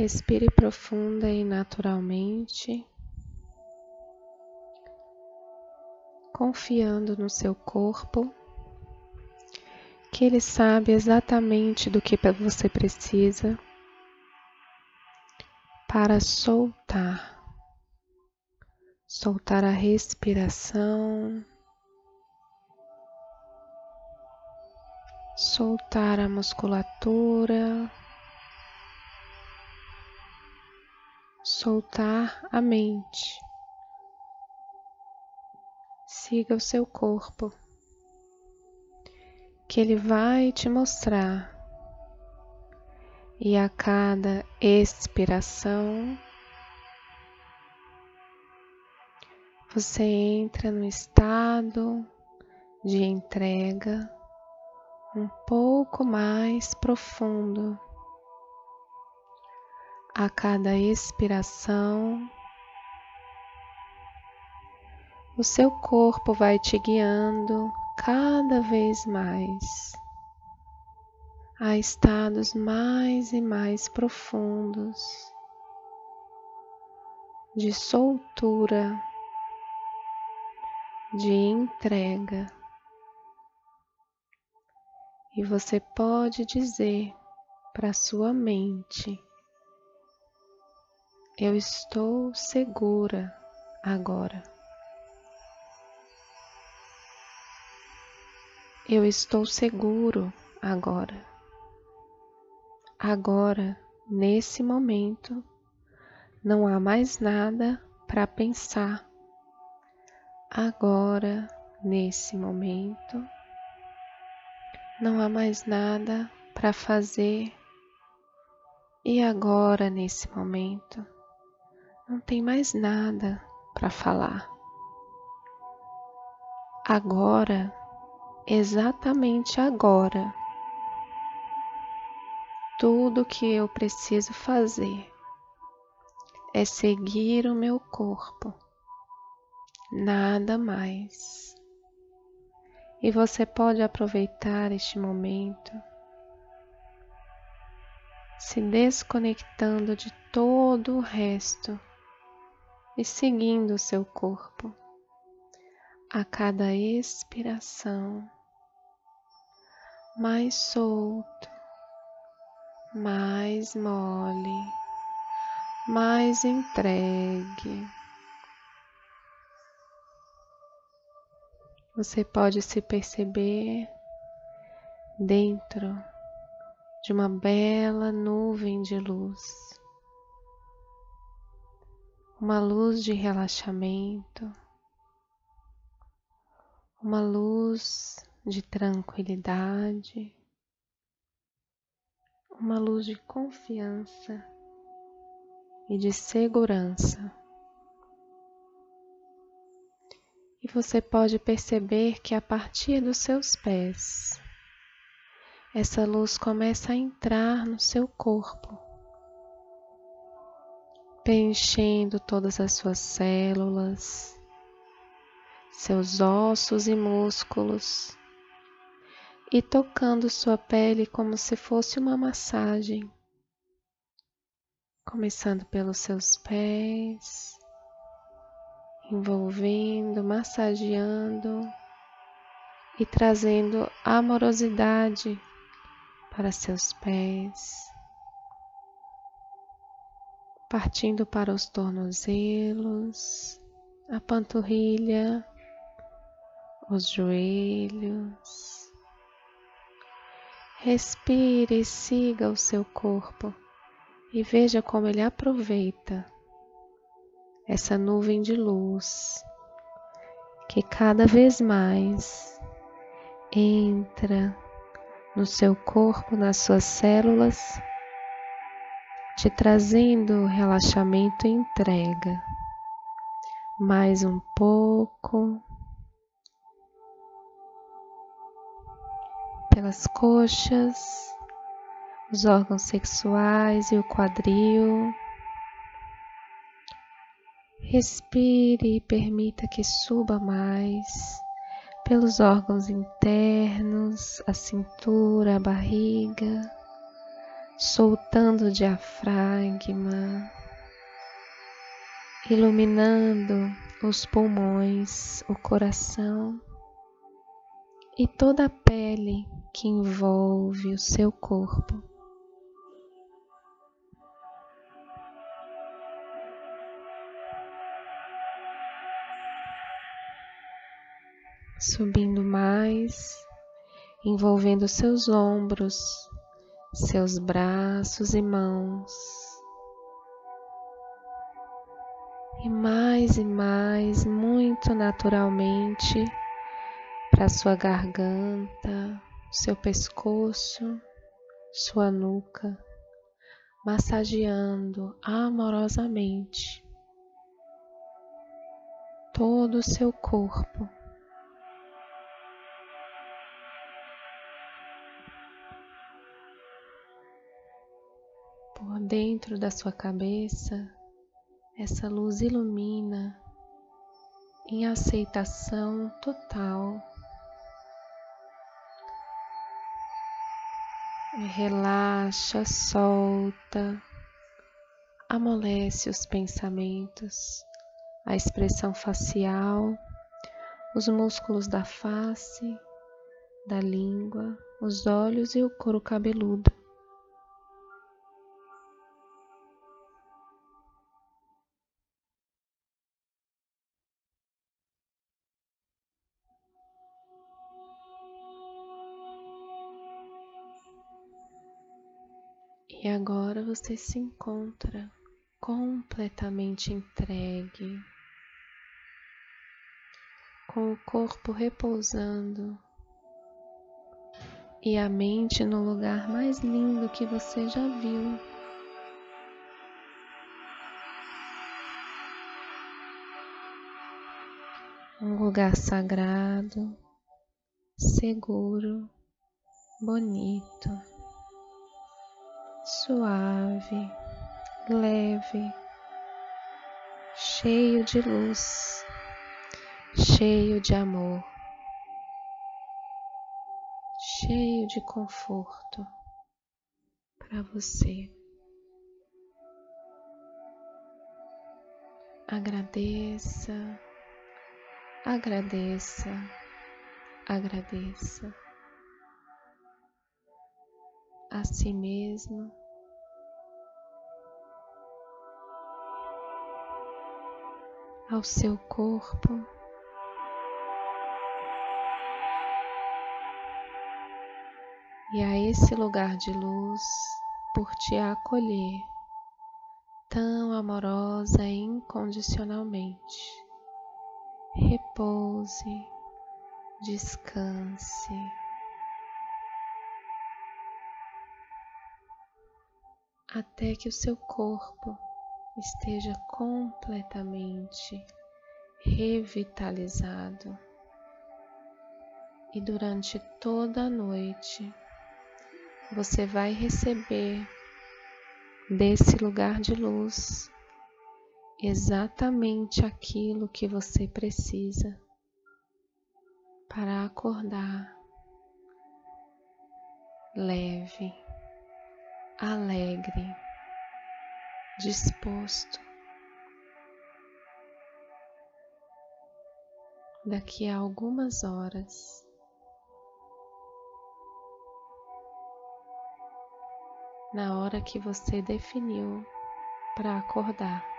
Respire profunda e naturalmente, confiando no seu corpo, que ele sabe exatamente do que você precisa para soltar, soltar a respiração, soltar a musculatura. Soltar a mente. Siga o seu corpo, que ele vai te mostrar. E a cada expiração, você entra no estado de entrega um pouco mais profundo a cada expiração, o seu corpo vai te guiando cada vez mais a estados mais e mais profundos de soltura, de entrega. E você pode dizer para sua mente: eu estou segura agora. Eu estou seguro agora. Agora, nesse momento, não há mais nada para pensar. Agora, nesse momento, não há mais nada para fazer. E agora, nesse momento, não tem mais nada para falar. Agora, exatamente agora, tudo que eu preciso fazer é seguir o meu corpo, nada mais. E você pode aproveitar este momento se desconectando de todo o resto e seguindo o seu corpo a cada expiração, mais solto, mais mole, mais entregue. Você pode se perceber dentro de uma bela nuvem de luz uma luz de relaxamento, uma luz de tranquilidade, uma luz de confiança e de segurança. E você pode perceber que a partir dos seus pés, essa luz começa a entrar no seu corpo preenchendo todas as suas células, seus ossos e músculos e tocando sua pele como se fosse uma massagem, começando pelos seus pés, envolvendo, massageando e trazendo amorosidade para seus pés partindo para os tornozelos, a panturrilha, os joelhos. Respire e siga o seu corpo e veja como ele aproveita essa nuvem de luz que cada vez mais entra no seu corpo, nas suas células te trazendo relaxamento e entrega. Mais um pouco. Pelas coxas, os órgãos sexuais e o quadril. Respire e permita que suba mais pelos órgãos internos, a cintura, a barriga soltando o diafragma, iluminando os pulmões, o coração e toda a pele que envolve o seu corpo. Subindo mais, envolvendo seus ombros, seus braços e mãos. E mais e mais, muito naturalmente, para sua garganta, seu pescoço, sua nuca, massageando amorosamente todo o seu corpo. Por dentro da sua cabeça, essa luz ilumina em aceitação total. Relaxa, solta, amolece os pensamentos, a expressão facial, os músculos da face, da língua, os olhos e o couro cabeludo. E agora você se encontra completamente entregue, com o corpo repousando e a mente no lugar mais lindo que você já viu. Um lugar sagrado, seguro, bonito suave, leve, cheio de luz, cheio de amor, cheio de conforto para você. Agradeça, agradeça, agradeça a si mesmo ao seu corpo. E a esse lugar de luz por te acolher tão amorosa e incondicionalmente. Repouse, descanse. Até que o seu corpo esteja completamente revitalizado. E durante toda a noite você vai receber desse lugar de luz exatamente aquilo que você precisa para acordar leve, alegre disposto. Daqui a algumas horas, na hora que você definiu para acordar,